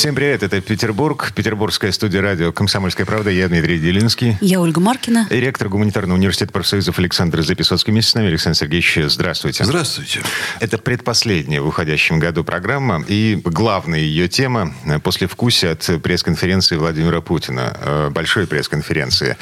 Всем привет, это Петербург, Петербургская студия радио «Комсомольская правда». Я Дмитрий Делинский. Я Ольга Маркина. И ректор гуманитарного университета профсоюзов Александр Записоцкий. Вместе с нами Александр Сергеевич, здравствуйте. Здравствуйте. Это предпоследняя в уходящем году программа. И главная ее тема – после вкуса от пресс-конференции Владимира Путина. Э, большой пресс-конференции.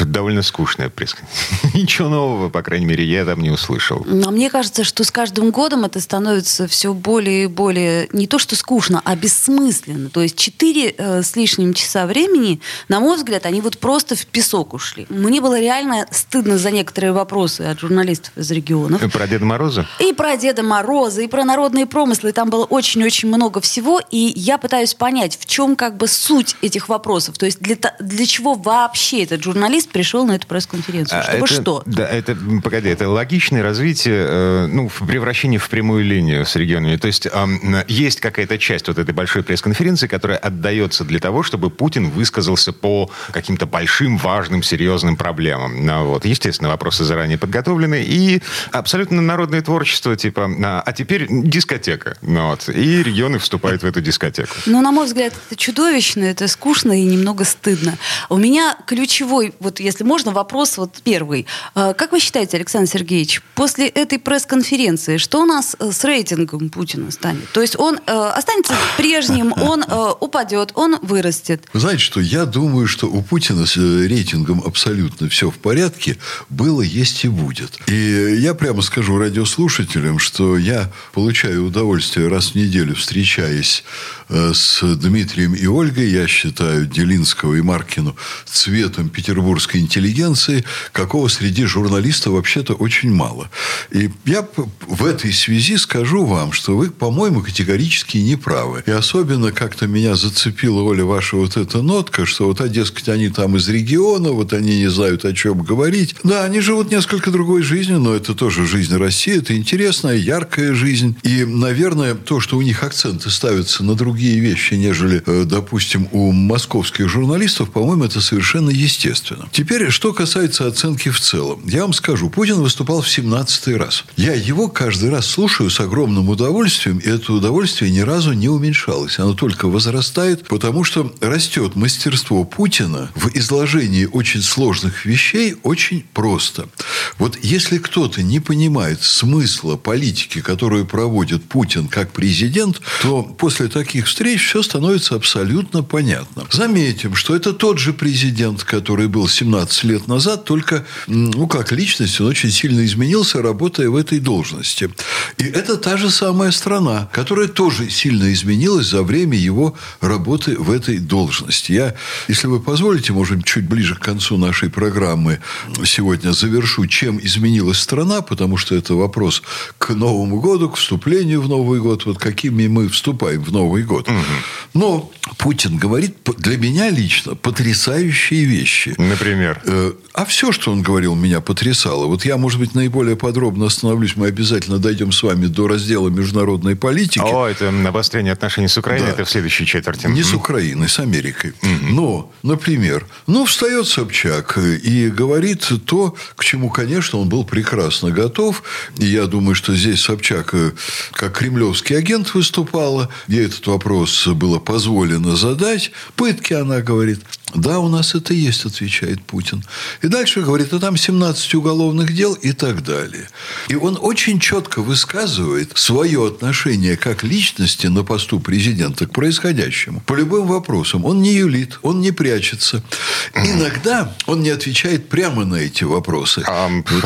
Довольно скучная пресс-конференция. Ничего нового, по крайней мере, я там не услышал. А мне кажется, что с каждым годом это становится все более и более не то что скучно, а бессмысленно. То есть четыре э, с лишним часа времени, на мой взгляд, они вот просто в песок ушли. Мне было реально стыдно за некоторые вопросы от журналистов из регионов. И про Деда Мороза? И про Деда Мороза, и про народные промыслы. Там было очень-очень много всего. И я пытаюсь понять, в чем как бы суть этих вопросов. То есть для, для чего вообще этот журналист пришел на эту пресс-конференцию? А Чтобы это, что? Да, это, погоди, это логичное развитие, э, ну, превращение в прямую линию с регионами. То есть э, есть какая-то часть вот этой этой большой пресс-конференции, которая отдается для того, чтобы Путин высказался по каким-то большим, важным, серьезным проблемам. Ну, вот. Естественно, вопросы заранее подготовлены. И абсолютно народное творчество, типа, а, а теперь дискотека. Ну, вот. И регионы вступают в эту дискотеку. Ну, на мой взгляд, это чудовищно, это скучно и немного стыдно. У меня ключевой, вот если можно, вопрос вот первый. А, как вы считаете, Александр Сергеевич, после этой пресс-конференции, что у нас э, с рейтингом Путина станет? То есть он э, останется прежним, он э, упадет, он вырастет. Вы знаете что, я думаю, что у Путина с э, рейтингом абсолютно все в порядке. Было, есть и будет. И я прямо скажу радиослушателям, что я получаю удовольствие раз в неделю, встречаясь э, с Дмитрием и Ольгой. Я считаю Делинского и Маркину цветом петербургской интеллигенции, какого среди журналистов вообще-то очень мало. И я в этой связи скажу вам, что вы, по-моему, категорически не правы. И особенно как-то меня зацепила, Оля, ваша вот эта нотка, что вот, а, дескать, они там из региона, вот они не знают, о чем говорить. Да, они живут несколько другой жизнью, но это тоже жизнь России, это интересная, яркая жизнь. И, наверное, то, что у них акценты ставятся на другие вещи, нежели, э, допустим, у московских журналистов, по-моему, это совершенно естественно. Теперь, что касается оценки в целом. Я вам скажу, Путин выступал в 17 раз. Я его каждый раз слушаю с огромным удовольствием, и это удовольствие ни разу не уменьшается уменьшалось, оно только возрастает, потому что растет мастерство Путина в изложении очень сложных вещей очень просто. Вот если кто-то не понимает смысла политики, которую проводит Путин как президент, то после таких встреч все становится абсолютно понятно. Заметим, что это тот же президент, который был 17 лет назад, только, ну, как личность, он очень сильно изменился, работая в этой должности. И это та же самая страна, которая тоже сильно изменилась за время его работы в этой должности. Я, если вы позволите, может чуть ближе к концу нашей программы сегодня завершу, чем изменилась страна, потому что это вопрос к Новому году, к вступлению в Новый год, вот какими мы вступаем в Новый год. Угу. Но Путин говорит для меня лично потрясающие вещи. Например? Э, а все, что он говорил, меня потрясало. Вот я, может быть, наиболее подробно остановлюсь. Мы обязательно дойдем с вами до раздела международной политики. О, это обострение отношений с Украиной, да. это в следующей четверти. Не с Украиной, с Америкой. Угу. Но, например, ну, встает Собчак и говорит то, к чему, конечно, он был прекрасно готов. И я думаю, что здесь Собчак э, как кремлевский агент выступала. Ей этот вопрос было позволено задать. Пытки, она говорит. Да, у нас это есть, отвечает Путин. И дальше говорит, а там 17 уголовных дел и так далее. И он очень четко высказывает свое отношение как личности на посту президента к происходящему. По любым вопросам. Он не юлит, он не прячется. Иногда он не отвечает прямо на эти вопросы.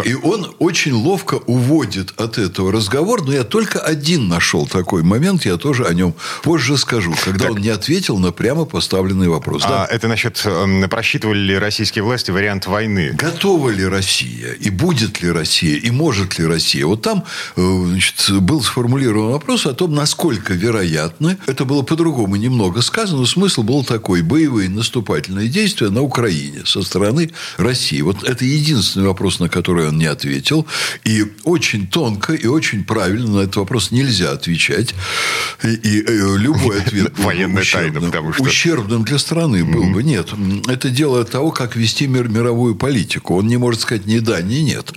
И он очень ловко уводит от этого разговор. Но я только один нашел такой момент, я тоже о нем позже скажу, когда так. он не ответил на прямо поставленный вопрос. А, да? Это насчет происходит? Эм, просчитывали ли российские власти вариант войны? Готова ли Россия? И будет ли Россия? И может ли Россия? Вот там э, значит, был сформулирован вопрос о том, насколько вероятно, это было по-другому немного сказано, но смысл был такой, боевые наступательные действия на Украине со стороны России. Вот это единственный вопрос, на который он не ответил. И очень тонко и очень правильно на этот вопрос нельзя отвечать. И, и э, любой ответ Военная ущербным, тайна, потому что... ущербным для страны был бы. Нет, это дело того, как вести мир, мировую политику. Он не может сказать ни да, ни нет.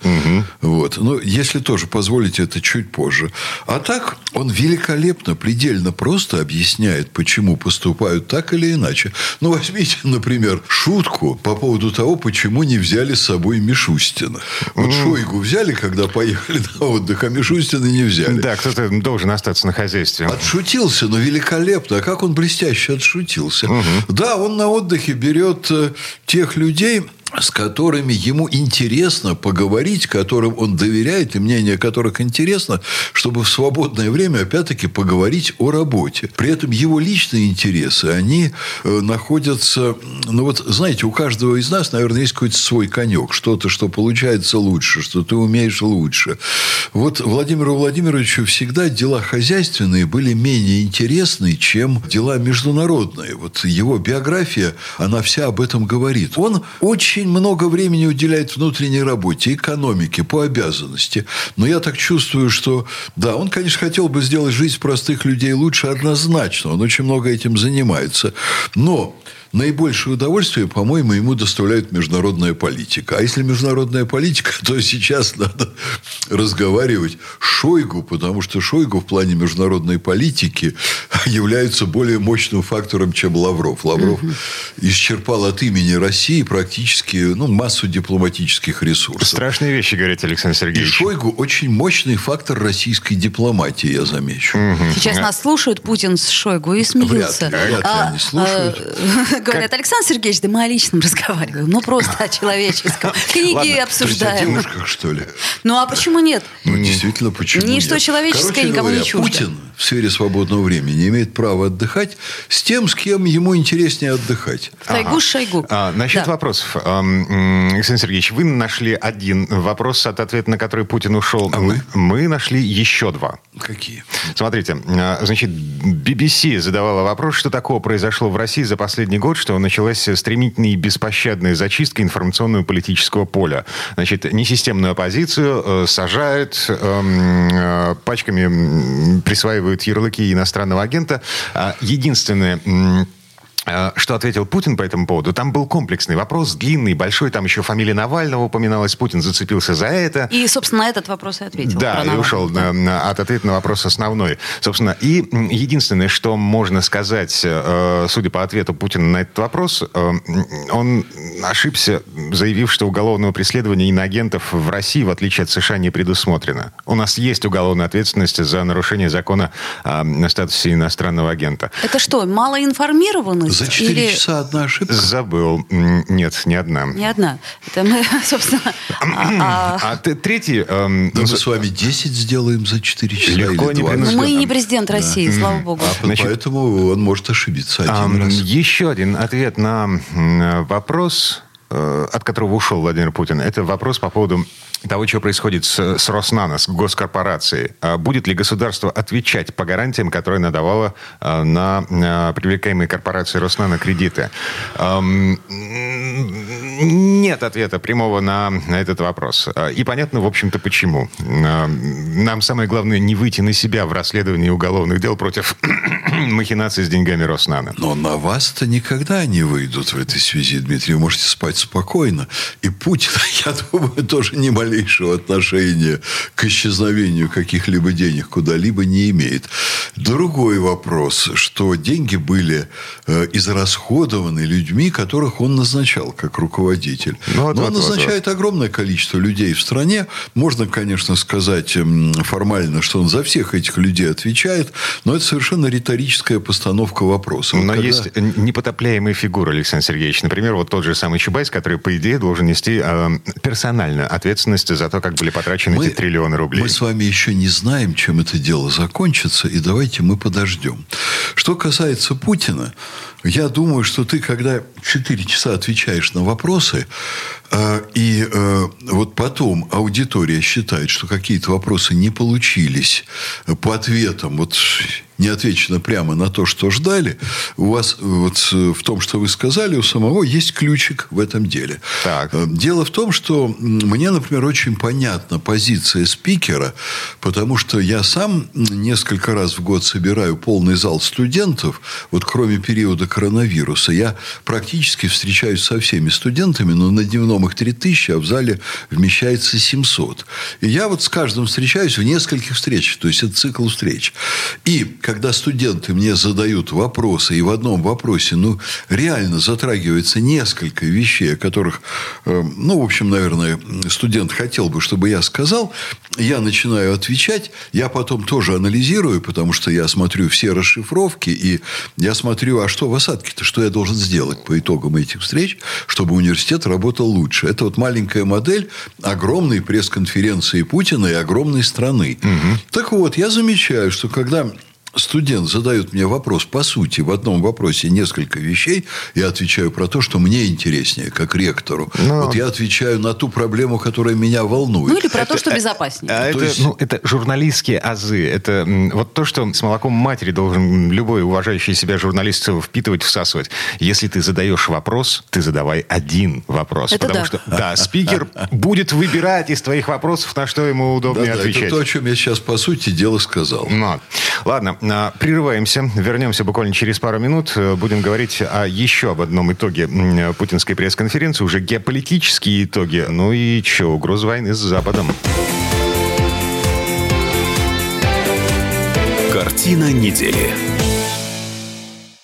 Вот. Но если тоже позволите, это чуть позже. А так, он великолепно, предельно просто объясняет, почему поступают так или иначе. Ну, возьмите, например, шутку по поводу того, почему не взяли с собой Мишустина. Вот Шойгу взяли, когда поехали на отдых, а Мишустина не взяли. Да, кто-то должен остаться на хозяйстве. Отшутился, но великолепно. А как он блестяще отшутился. Да, он на отдыхе берет э, тех людей, с которыми ему интересно поговорить, которым он доверяет, и мнение которых интересно, чтобы в свободное время, опять-таки, поговорить о работе. При этом его личные интересы, они э, находятся... Ну, вот, знаете, у каждого из нас, наверное, есть какой-то свой конек. Что-то, что получается лучше, что ты умеешь лучше. Вот Владимиру Владимировичу всегда дела хозяйственные были менее интересны, чем дела международные. Вот его биография, она вся об этом говорит. Он очень очень много времени уделяет внутренней работе, экономике, по обязанности. Но я так чувствую, что, да, он, конечно, хотел бы сделать жизнь простых людей лучше однозначно. Он очень много этим занимается. Но наибольшее удовольствие, по-моему, ему доставляет международная политика. А если международная политика, то сейчас надо разговаривать Шойгу, потому что Шойгу в плане международной политики является более мощным фактором, чем Лавров. Лавров угу. исчерпал от имени России практически ну, массу дипломатических ресурсов. Страшные вещи, говорит Александр Сергеевич. И Шойгу очень мощный фактор российской дипломатии, я замечу. Угу. Сейчас нас слушают Путин с Шойгу и смеются. Вряд ли, вряд ли а, они слушают. А, говорят, Александр Сергеевич, да мы о личном разговариваем. Ну, просто о человеческом. Книги обсуждаем. девушках, что ли? Ну, а почему нет? Ну, действительно, почему Ничто нет? человеческое никому не чуждо. Путин в сфере свободного времени имеет право отдыхать с тем, с кем ему интереснее отдыхать. Ага. Шойгу. А, насчет вопросов. Александр Сергеевич, вы нашли один вопрос, от ответа на который Путин ушел. А вы? Мы нашли еще два. Какие? Смотрите, а, значит, BBC задавала вопрос, что такого произошло в России за последний год, что началась стремительная и беспощадная зачистка информационно-политического поля. Значит, несистемную оппозицию э, сажают, эм, э, пачками присваивают ярлыки иностранного агента. А единственное что ответил Путин по этому поводу? Там был комплексный вопрос, длинный, большой. Там еще фамилия Навального упоминалась. Путин зацепился за это. И, собственно, на этот вопрос и ответил. Да, и ушел да. на, от ответа на вопрос основной. Собственно, и единственное, что можно сказать, э, судя по ответу Путина на этот вопрос, э, он ошибся, заявив, что уголовного преследования иноагентов в России, в отличие от США, не предусмотрено. У нас есть уголовная ответственность за нарушение закона о статусе иностранного агента. Это что, малоинформированность? За 4 Или... часа одна ошибка? Забыл. Нет, не одна. Не одна. Это мы, собственно... А, а... а третий... Эм, да мы с вами 10 сделаем за 4 часа Легко или 2. Но мы не президент России, да. слава богу. А Значит, поэтому он может ошибиться один а, раз. Еще один ответ на вопрос Э, от которого ушел Владимир Путин, это вопрос по поводу того, что происходит с, с Роснано, с госкорпорацией. А будет ли государство отвечать по гарантиям, которые надавало э, на, на привлекаемые корпорации Роснано кредиты? Нет ответа прямого на, этот вопрос. А, и понятно, в общем-то, почему. Нам самое главное не выйти на себя в расследовании уголовных дел против махинаций с деньгами Роснано. Но на вас-то никогда не выйдут в этой связи, Дмитрий. Вы можете спать спокойно. И Путин, я думаю, тоже ни малейшего отношения к исчезновению каких-либо денег куда-либо не имеет. Другой вопрос, что деньги были э, израсходованы людьми, которых он назначал как руководитель. Ну, вот, Но вот, он назначает вот, вот. огромное количество людей в стране. Можно, конечно, сказать формально, что он за всех этих людей отвечает, но это совершенно риторическая постановка вопроса. Но Когда... есть непотопляемые фигуры, Александр Сергеевич. Например, вот тот же самый Чубайс, который, по идее, должен нести э, персональную ответственность за то, как были потрачены мы, эти триллионы рублей. Мы с вами еще не знаем, чем это дело закончится, и давайте мы подождем. Что касается Путина, Я думаю, что ты, когда 4 часа отвечаешь на вопросы, э, и э, вот потом аудитория считает, что какие-то вопросы не получились по ответам, вот не отвечено прямо на то, что ждали, у вас вот в том, что вы сказали, у самого есть ключик в этом деле. Так. Э, дело в том, что мне, например, очень понятна позиция спикера, потому что я сам несколько раз в год собираю полный зал студентов, вот кроме периода коронавируса, я практически встречаюсь со всеми студентами, но на дневном их 3000, а в зале вмещается 700. И я вот с каждым встречаюсь в нескольких встречах, то есть это цикл встреч. И когда студенты мне задают вопросы, и в одном вопросе, ну, реально затрагивается несколько вещей, о которых, э, ну, в общем, наверное, студент хотел бы, чтобы я сказал, я начинаю отвечать, я потом тоже анализирую, потому что я смотрю все расшифровки, и я смотрю, а что осадке-то, что я должен сделать по итогам этих встреч, чтобы университет работал лучше. Это вот маленькая модель огромной пресс-конференции Путина и огромной страны. Угу. Так вот, я замечаю, что когда студент задает мне вопрос, по сути, в одном вопросе несколько вещей, я отвечаю про то, что мне интереснее, как ректору. Но... Вот я отвечаю на ту проблему, которая меня волнует. Ну, или про это, то, что безопаснее. А, то это, есть... ну, это журналистские азы. Это вот то, что с молоком матери должен любой уважающий себя журналист впитывать, всасывать. Если ты задаешь вопрос, ты задавай один вопрос. Это потому да. что, да, спикер будет выбирать из твоих вопросов, на что ему удобнее да, отвечать. Это то, о чем я сейчас, по сути дела, сказал. Но. Ладно, а, прерываемся. Вернемся буквально через пару минут. Э, будем говорить о еще об одном итоге путинской пресс-конференции. Уже геополитические итоги. Ну и что, угроза войны с Западом. Картина недели.